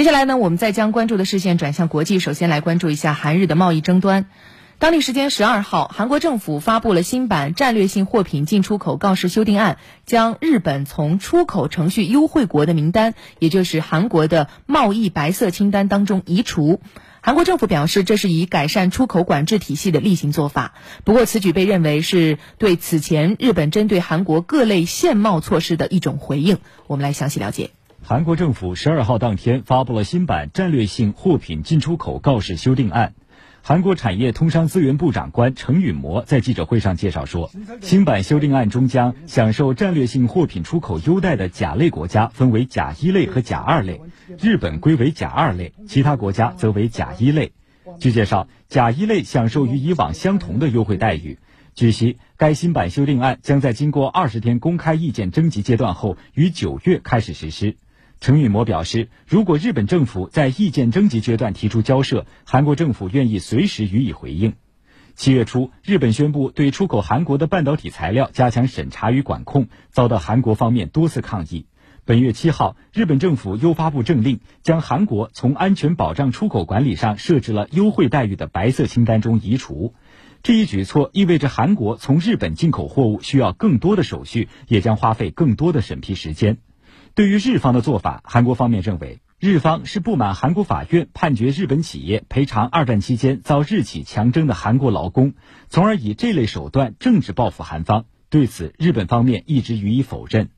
接下来呢，我们再将关注的视线转向国际，首先来关注一下韩日的贸易争端。当地时间十二号，韩国政府发布了新版战略性货品进出口告示修订案，将日本从出口程序优惠国的名单，也就是韩国的贸易白色清单当中移除。韩国政府表示，这是以改善出口管制体系的例行做法。不过，此举被认为是对此前日本针对韩国各类限贸措施的一种回应。我们来详细了解。韩国政府十二号当天发布了新版战略性货品进出口告示修订案。韩国产业通商资源部长官程允模在记者会上介绍说，新版修订案中将享受战略性货品出口优待的甲类国家分为甲一类和甲二类，日本归为甲二类，其他国家则为甲一类。据介绍，甲一类享受与以往相同的优惠待遇。据悉，该新版修订案将在经过二十天公开意见征集阶段后，于九月开始实施。程允模表示，如果日本政府在意见征集阶段提出交涉，韩国政府愿意随时予以回应。七月初，日本宣布对出口韩国的半导体材料加强审查与管控，遭到韩国方面多次抗议。本月七号，日本政府又发布政令，将韩国从安全保障出口管理上设置了优惠待遇的白色清单中移除。这一举措意味着韩国从日本进口货物需要更多的手续，也将花费更多的审批时间。对于日方的做法，韩国方面认为，日方是不满韩国法院判决日本企业赔偿二战期间遭日企强征的韩国劳工，从而以这类手段政治报复韩方。对此，日本方面一直予以否认。